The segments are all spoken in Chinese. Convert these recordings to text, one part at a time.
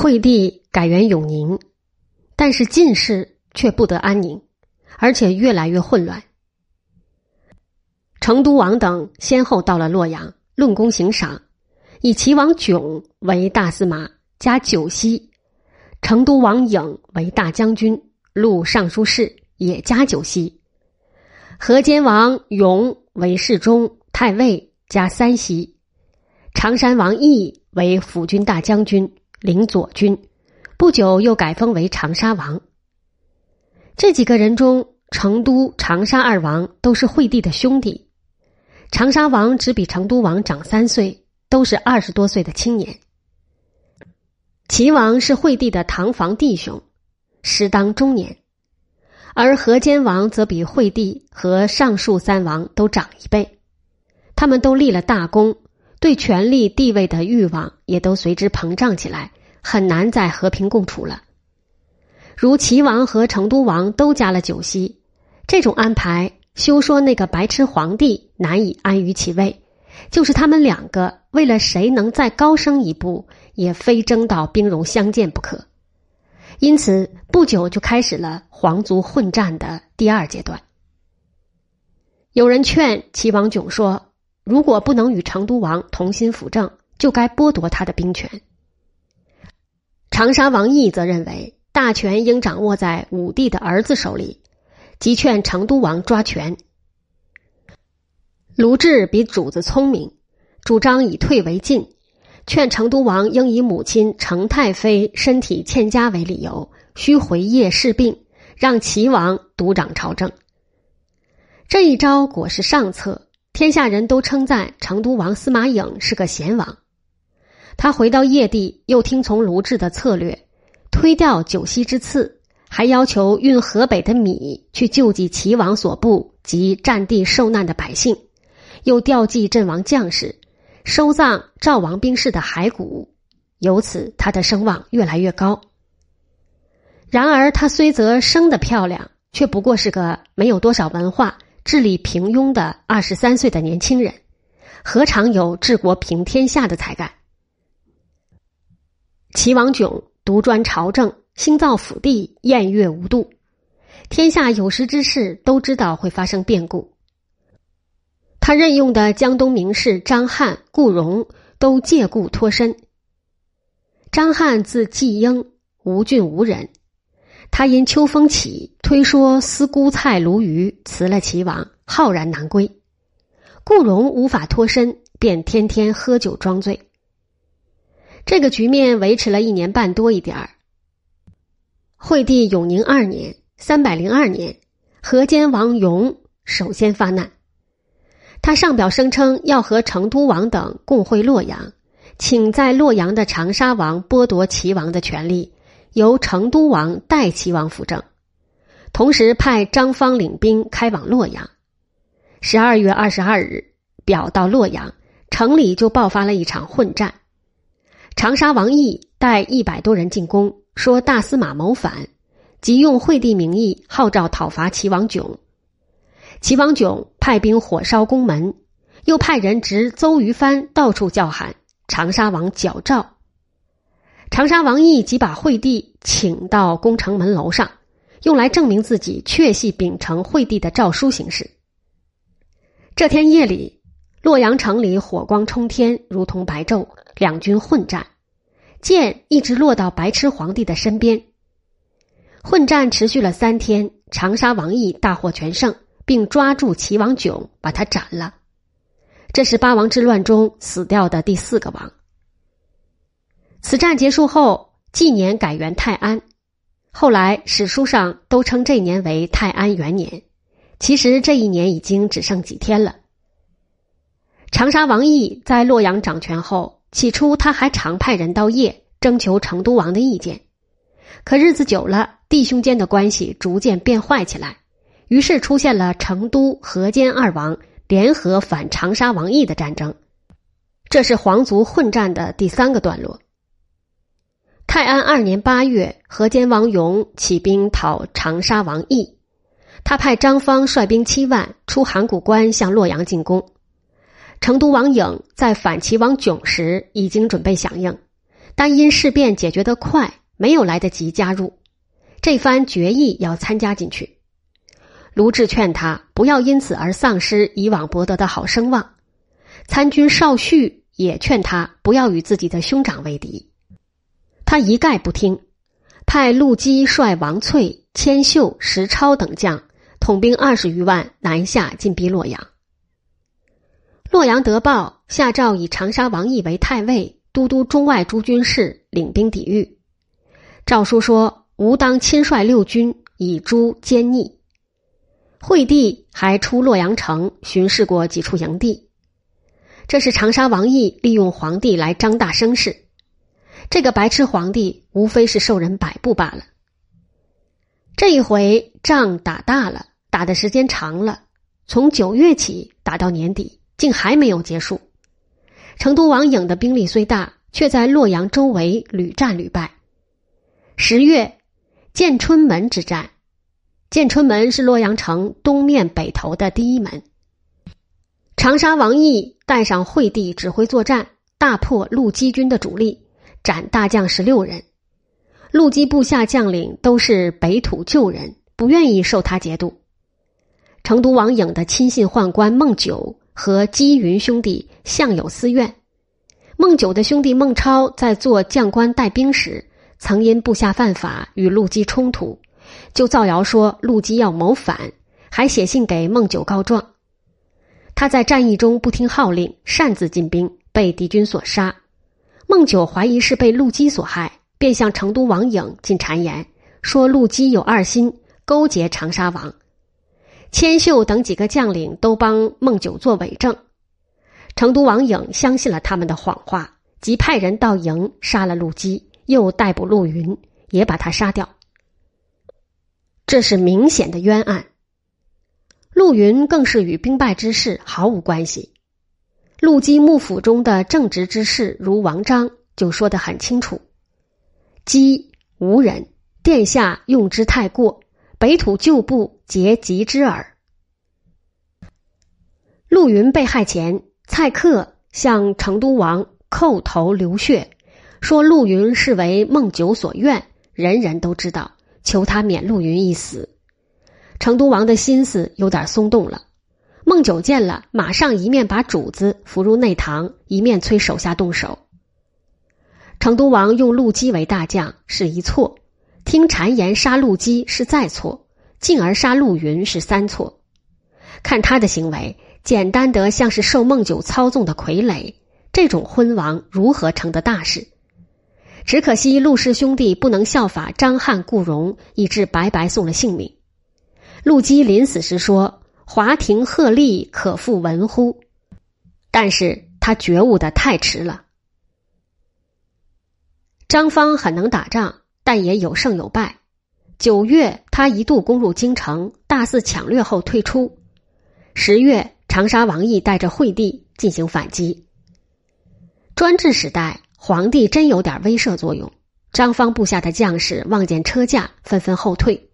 惠帝改元永宁，但是晋室却不得安宁，而且越来越混乱。成都王等先后到了洛阳，论功行赏，以齐王炯为大司马加九锡，成都王颖为大将军、录尚书事，也加九锡。河间王勇为侍中、太尉，加三锡。常山王义为辅军大将军，领左军，不久又改封为长沙王。这几个人中，成都、长沙二王都是惠帝的兄弟。长沙王只比成都王长三岁，都是二十多岁的青年。齐王是惠帝的堂房弟兄，时当中年，而河间王则比惠帝和上述三王都长一辈。他们都立了大功。对权力地位的欲望也都随之膨胀起来，很难再和平共处了。如齐王和成都王都加了九锡，这种安排，休说那个白痴皇帝难以安于其位，就是他们两个为了谁能再高升一步，也非争到兵戎相见不可。因此，不久就开始了皇族混战的第二阶段。有人劝齐王炯说。如果不能与成都王同心辅政，就该剥夺他的兵权。长沙王毅则认为大权应掌握在武帝的儿子手里，即劝成都王抓权。卢志比主子聪明，主张以退为进，劝成都王应以母亲成太妃身体欠佳为理由，需回邺侍病，让齐王独掌朝政。这一招果是上策。天下人都称赞成都王司马颖是个贤王。他回到邺地，又听从卢志的策略，推掉九锡之赐，还要求运河北的米去救济齐王所部及战地受难的百姓，又调集阵亡将士，收葬赵王兵士的骸骨，由此他的声望越来越高。然而，他虽则生得漂亮，却不过是个没有多少文化。智力平庸的二十三岁的年轻人，何尝有治国平天下的才干？齐王炯独专朝政，兴造府地，宴乐无度，天下有识之士都知道会发生变故。他任用的江东名士张翰、顾荣都借故脱身。张翰字季英，吴郡吴人。他因秋风起，推说思姑蔡鲈鱼，辞了齐王，浩然难归。顾荣无法脱身，便天天喝酒装醉。这个局面维持了一年半多一点儿。惠帝永宁二年（三百零二年），河间王荣首先发难。他上表声称要和成都王等共会洛阳，请在洛阳的长沙王剥夺齐王的权利。由成都王代齐王辅政，同时派张方领兵开往洛阳。十二月二十二日，表到洛阳，城里就爆发了一场混战。长沙王毅带一百多人进宫，说大司马谋反，即用惠帝名义号召讨伐齐王炯。齐王炯派兵火烧宫门，又派人执邹于藩到处叫喊长沙王矫诏。长沙王毅即把惠帝请到宫城门楼上，用来证明自己确系秉承惠帝的诏书行事。这天夜里，洛阳城里火光冲天，如同白昼，两军混战，剑一直落到白痴皇帝的身边。混战持续了三天，长沙王毅大获全胜，并抓住齐王炯，把他斩了。这是八王之乱中死掉的第四个王。此战结束后，纪年改元泰安，后来史书上都称这年为泰安元年。其实这一年已经只剩几天了。长沙王毅在洛阳掌权后，起初他还常派人到邺征求成都王的意见，可日子久了，弟兄间的关系逐渐变坏起来，于是出现了成都、河间二王联合反长沙王毅的战争。这是皇族混战的第三个段落。泰安二年八月，河间王勇起兵讨长沙王毅，他派张方率兵七万出函谷关向洛阳进攻。成都王颖在反齐王囧时已经准备响应，但因事变解决得快，没有来得及加入。这番决议要参加进去。卢志劝他不要因此而丧失以往博得的好声望。参军邵旭也劝他不要与自己的兄长为敌，他一概不听，派陆基率王翠、千秀、石超等将统兵二十余万南下进逼洛阳。洛阳得报，下诏以长沙王毅为太尉，都督中外诸军事，领兵抵御。诏书说：“吾当亲率六军以诛奸逆。”惠帝还出洛阳城巡视过几处营地。这是长沙王毅利用皇帝来张大声势。这个白痴皇帝无非是受人摆布罢了。这一回仗打大了，打的时间长了，从九月起打到年底。竟还没有结束。成都王颖的兵力虽大，却在洛阳周围屡战屡败。十月，建春门之战，建春门是洛阳城东面北头的第一门。长沙王毅带上惠帝指挥作战，大破陆基军的主力，斩大将十六人。陆基部下将领都是北土旧人，不愿意受他节度。成都王颖的亲信宦官孟九。和姬云兄弟向有私怨。孟九的兄弟孟超在做将官带兵时，曾因部下犯法与陆基冲突，就造谣说陆基要谋反，还写信给孟九告状。他在战役中不听号令，擅自进兵，被敌军所杀。孟九怀疑是被陆基所害，便向成都王颖进谗言，说陆基有二心，勾结长沙王。千秀等几个将领都帮孟九做伪证，成都王颖相信了他们的谎话，即派人到营杀了陆基，又逮捕陆云，也把他杀掉。这是明显的冤案。陆云更是与兵败之事毫无关系。陆基幕府中的正直之士如王章就说得很清楚：“基无人，殿下用之太过。”北土旧部皆及之耳。陆云被害前，蔡克向成都王叩头流血，说陆云是为孟九所愿，人人都知道，求他免陆云一死。成都王的心思有点松动了。孟九见了，马上一面把主子扶入内堂，一面催手下动手。成都王用陆机为大将是一错。听谗言杀陆机是再错，进而杀陆云是三错。看他的行为，简单得像是受孟九操纵的傀儡。这种昏王如何成得大事？只可惜陆氏兄弟不能效法张翰、顾荣，以致白白送了性命。陆机临死时说：“华亭鹤唳，可复闻乎？”但是他觉悟的太迟了。张方很能打仗。但也有胜有败。九月，他一度攻入京城，大肆抢掠后退出。十月，长沙王毅带着惠帝进行反击。专制时代，皇帝真有点威慑作用。张方部下的将士望见车驾，纷纷后退。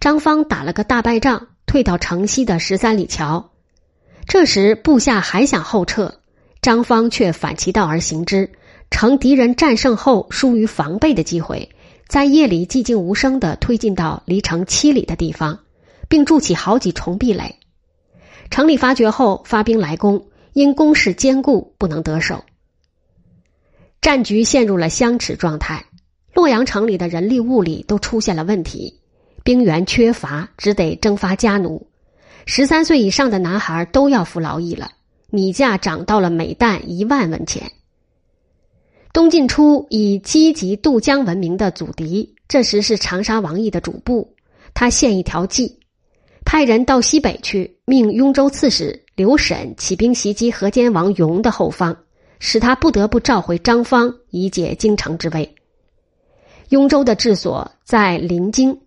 张方打了个大败仗，退到城西的十三里桥。这时，部下还想后撤，张方却反其道而行之，乘敌人战胜后疏于防备的机会。在夜里寂静无声的推进到离城七里的地方，并筑起好几重壁垒。城里发觉后发兵来攻，因攻势坚固不能得手，战局陷入了相持状态。洛阳城里的人力物力都出现了问题，兵员缺乏，只得征发家奴。十三岁以上的男孩都要服劳役了，米价涨到了每担一万文钱。东晋初以积极渡江闻名的祖迪，这时是长沙王毅的主簿。他献一条计，派人到西北去，命雍州刺史刘审起兵袭击河间王荣的后方，使他不得不召回张方，以解京城之危。雍州的治所在临京，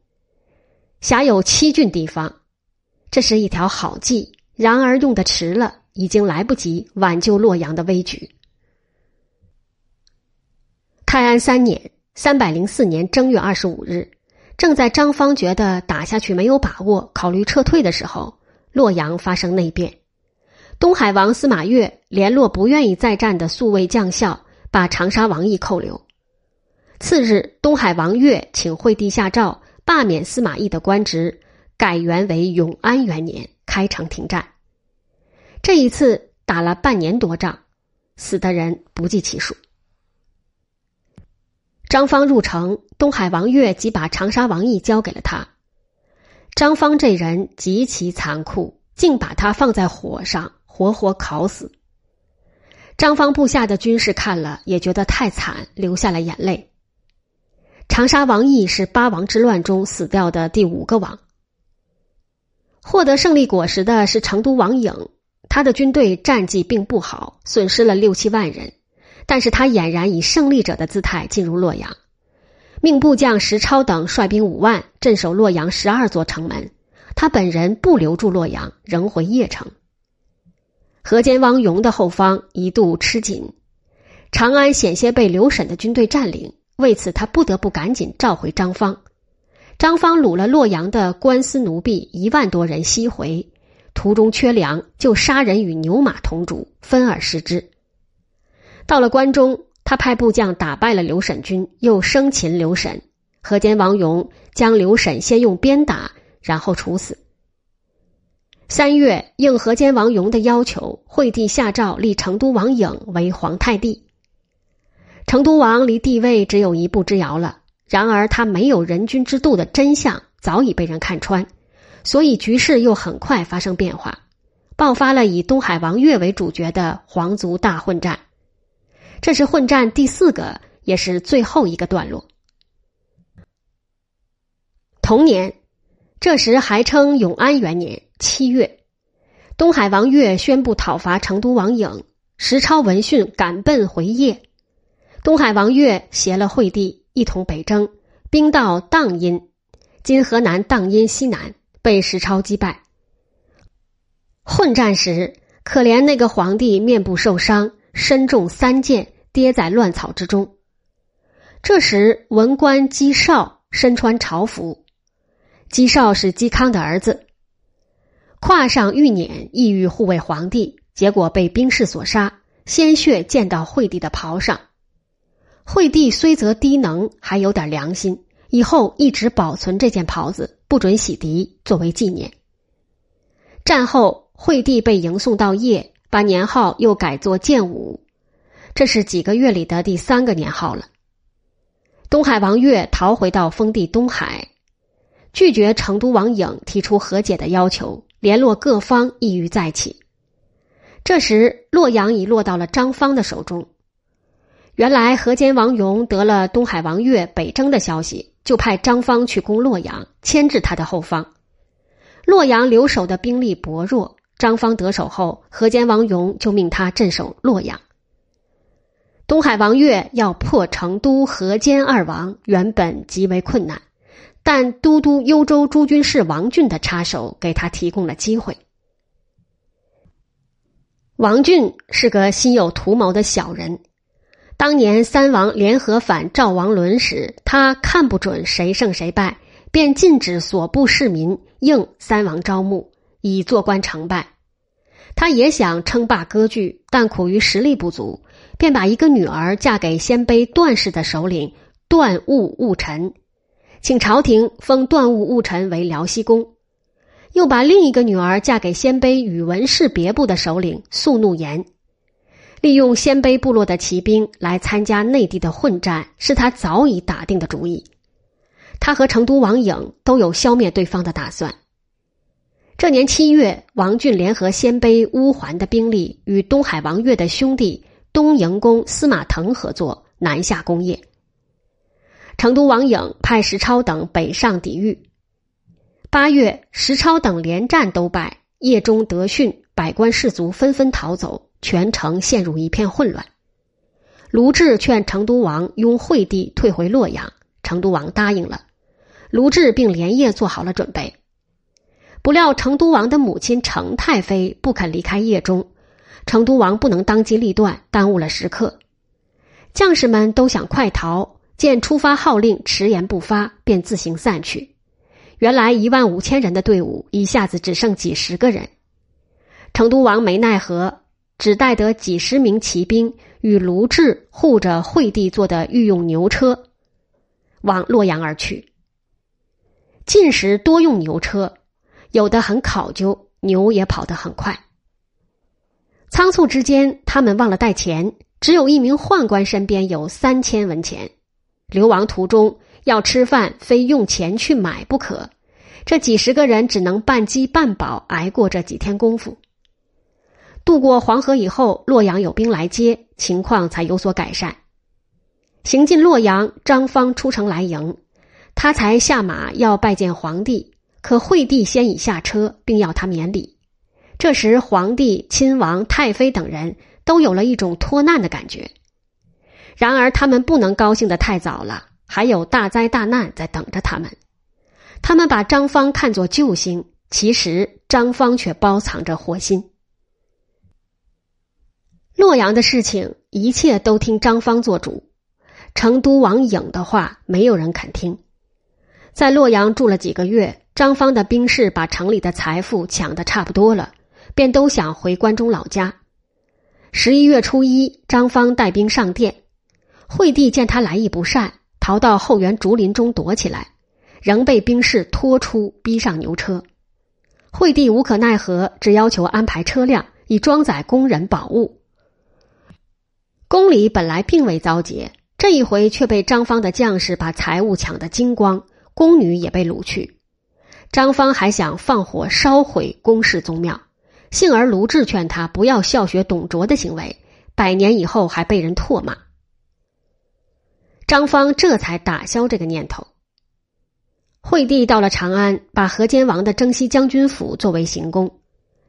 辖有七郡地方，这是一条好计。然而用的迟了，已经来不及挽救洛阳的危局。泰安三年（三百零四年）正月二十五日，正在张方觉得打下去没有把握，考虑撤退的时候，洛阳发生内变。东海王司马越联络不愿意再战的宿卫将校，把长沙王毅扣留，次日，东海王越请惠帝下诏罢免司马懿的官职，改元为永安元年，开城停战。这一次打了半年多仗，死的人不计其数。张方入城，东海王悦即把长沙王毅交给了他。张方这人极其残酷，竟把他放在火上活活烤死。张方部下的军士看了也觉得太惨，流下了眼泪。长沙王毅是八王之乱中死掉的第五个王。获得胜利果实的是成都王颖，他的军队战绩并不好，损失了六七万人，但是他俨然以胜利者的姿态进入洛阳，命部将石超等率兵五万镇守洛阳十二座城门，他本人不留住洛阳，仍回邺城。河间王永的后方一度吃紧，长安险些被刘审的军队占领。为此，他不得不赶紧召回张方。张方掳了洛阳的官司奴婢一万多人西回，途中缺粮，就杀人与牛马同煮，分而食之。到了关中，他派部将打败了刘审军，又生擒刘审。河间王勇将刘审先用鞭打，然后处死。三月，应河间王勇的要求，惠帝下诏立成都王颖为皇太帝。成都王离帝位只有一步之遥了，然而他没有人君之度的真相早已被人看穿，所以局势又很快发生变化，爆发了以东海王越为主角的皇族大混战。这是混战第四个，也是最后一个段落。同年，这时还称永安元年七月，东海王越宣布讨伐成都王颖，石超闻讯赶奔回邺。东海王悦携了惠帝一同北征，兵到荡阴（今河南荡阴西南），被石超击败。混战时，可怜那个皇帝面部受伤，身中三箭，跌在乱草之中。这时，文官姬绍身穿朝服，姬绍是嵇康的儿子，跨上玉辇，意欲护卫皇帝，结果被兵士所杀，鲜血溅到惠帝的袍上。惠帝虽则低能，还有点良心，以后一直保存这件袍子，不准洗涤，作为纪念。战后，惠帝被迎送到邺，把年号又改作建武，这是几个月里的第三个年号了。东海王悦逃回到封地东海，拒绝成都王颖提出和解的要求，联络各方，意欲再起。这时，洛阳已落到了张方的手中。原来河间王勇得了东海王悦北征的消息，就派张方去攻洛阳，牵制他的后方。洛阳留守的兵力薄弱，张方得手后，河间王勇就命他镇守洛阳。东海王悦要破成都、河间二王，原本极为困难，但都督幽州诸军事王俊的插手，给他提供了机会。王俊是个心有图谋的小人。当年三王联合反赵王伦时，他看不准谁胜谁败，便禁止所部市民应三王招募，以做官成败。他也想称霸割据，但苦于实力不足，便把一个女儿嫁给鲜卑段氏的首领段务务臣，请朝廷封段务务臣为辽西公；又把另一个女儿嫁给鲜卑宇文氏别部的首领肃怒言。利用鲜卑部落的骑兵来参加内地的混战，是他早已打定的主意。他和成都王颖都有消灭对方的打算。这年七月，王俊联合鲜卑乌桓的兵力，与东海王悦的兄弟东营公司马腾合作，南下攻邺。成都王颖派石超等北上抵御。八月，石超等连战都败，叶中得讯，百官士卒纷纷逃走。全城陷入一片混乱。卢志劝成都王拥惠帝退回洛阳，成都王答应了。卢志并连夜做好了准备。不料成都王的母亲成太妃不肯离开邺中，成都王不能当机立断，耽误了时刻。将士们都想快逃，见出发号令迟延不发，便自行散去。原来一万五千人的队伍一下子只剩几十个人。成都王没奈何。只带得几十名骑兵与卢志护着惠帝坐的御用牛车，往洛阳而去。进时多用牛车，有的很考究，牛也跑得很快。仓促之间，他们忘了带钱，只有一名宦官身边有三千文钱。流亡途中要吃饭，非用钱去买不可。这几十个人只能半饥半饱挨过这几天功夫。渡过黄河以后，洛阳有兵来接，情况才有所改善。行进洛阳，张方出城来迎，他才下马要拜见皇帝，可惠帝先已下车，并要他免礼。这时，皇帝、亲王、太妃等人都有了一种脱难的感觉。然而，他们不能高兴的太早了，还有大灾大难在等着他们。他们把张方看作救星，其实张方却包藏着祸心。洛阳的事情，一切都听张方做主。成都王颖的话，没有人肯听。在洛阳住了几个月，张方的兵士把城里的财富抢得差不多了。便都想回关中老家。十一月初一，张方带兵上殿，惠帝见他来意不善，逃到后园竹林中躲起来，仍被兵士拖出，逼上牛车。惠帝无可奈何，只要求安排车辆以装载工人宝物。宫里本来并未遭劫，这一回却被张方的将士把财物抢得精光，宫女也被掳去。张方还想放火烧毁宫室宗庙。幸而卢志劝他不要效学董卓的行为，百年以后还被人唾骂。张方这才打消这个念头。惠帝到了长安，把河间王的征西将军府作为行宫。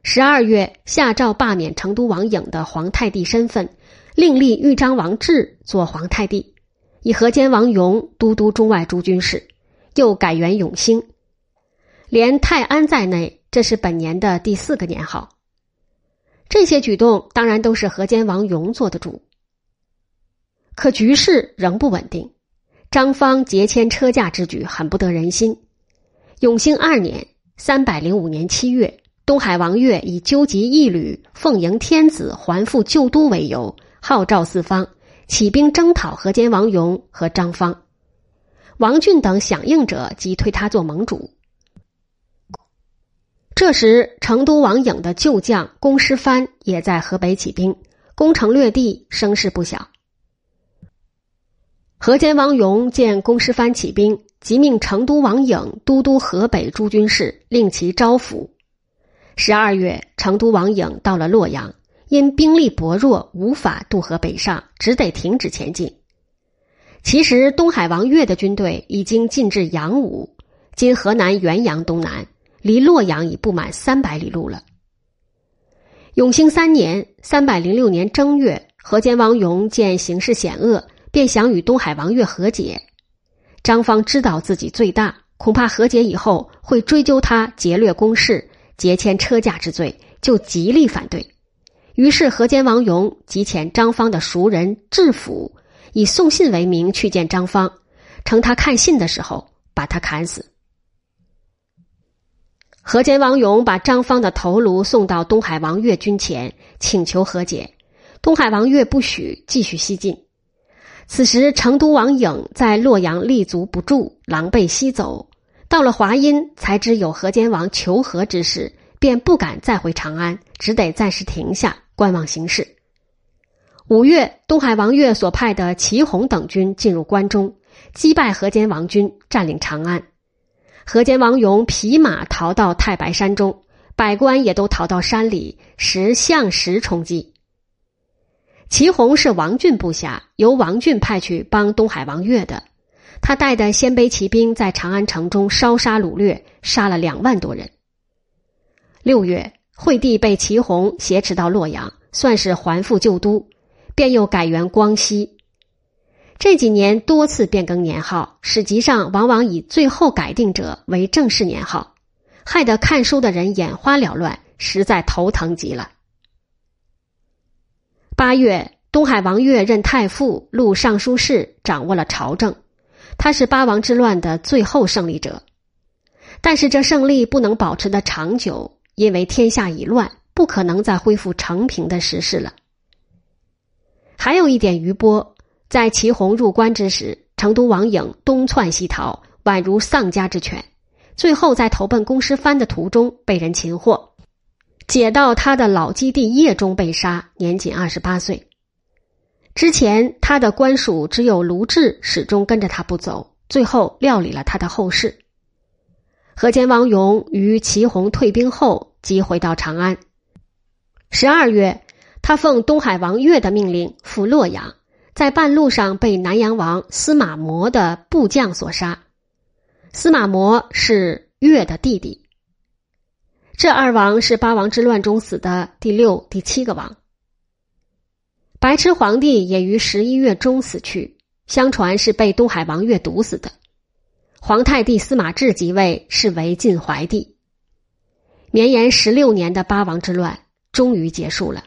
十二月下诏罢免成都王颖的皇太帝身份，另立豫章王志做皇太帝，以河间王勇都督中外诸军事，又改元永兴，连泰安在内，这是本年的第四个年号。这些举动当然都是河间王勇做的主，可局势仍不稳定。张方节迁车驾之举很不得人心。永兴二年（三百零五年七月），东海王岳以纠集义旅、奉迎天子还复旧都为由，号召四方起兵征讨河间王勇和张方。王俊等响应者，即推他做盟主。这时，成都王颖的旧将龚师藩也在河北起兵，攻城略地，声势不小。河间王勇见龚师藩起兵，即命成都王颖都督河北诸军事，令其招抚。十二月，成都王颖到了洛阳，因兵力薄弱，无法渡河北上，只得停止前进。其实，东海王岳的军队已经进至阳武（今河南原阳东南）。离洛阳已不满三百里路了。永兴三年（三百零六年正月），河间王勇见形势险恶，便想与东海王岳和解。张方知道自己罪大，恐怕和解以后会追究他劫掠宫室、劫迁车驾之罪，就极力反对。于是河间王勇即遣张方的熟人智府，以送信为名去见张方，称他看信的时候把他砍死。河间王勇把张方的头颅送到东海王岳军前，请求和解。东海王岳不许，继续西进。此时，成都王颖在洛阳立足不住，狼狈西走。到了华阴，才知有河间王求和之事，便不敢再回长安，只得暂时停下，观望形势。五月，东海王岳所派的祁洪等军进入关中，击败河间王军，占领长安。河间王勇匹马逃到太白山中，百官也都逃到山里，实向实冲击。祁洪是王俊部下，由王俊派去帮东海王岳的。他带的鲜卑骑兵在长安城中烧杀掳掠，杀了两万多人。六月，惠帝被祁洪挟持到洛阳，算是还复旧都，便又改元光熙。这几年多次变更年号，史籍上往往以最后改定者为正式年号，害得看书的人眼花缭乱，实在头疼极了。八月，东海王岳任太傅、录尚书事，掌握了朝政，他是八王之乱的最后胜利者。但是这胜利不能保持的长久，因为天下已乱，不可能再恢复成平的时势了。还有一点余波。在祁洪入关之时，成都王颖东窜西逃，宛如丧家之犬。最后在投奔公师藩的途中被人擒获，解到他的老基地邺中被杀，年仅二十八岁。之前他的官属只有卢志始终跟着他不走，最后料理了他的后事。河间王勇于祁洪退兵后即回到长安。十二月，他奉东海王岳的命令赴洛阳，在半路上被南阳王司马模的部将所杀。司马模是岳的弟弟。这二王是八王之乱中死的第六、第七个王。白痴皇帝也于十一月中死去，相传是被东海王岳毒死的。皇太弟司马志即位，是为晋怀帝。绵延十六年的八王之乱终于结束了。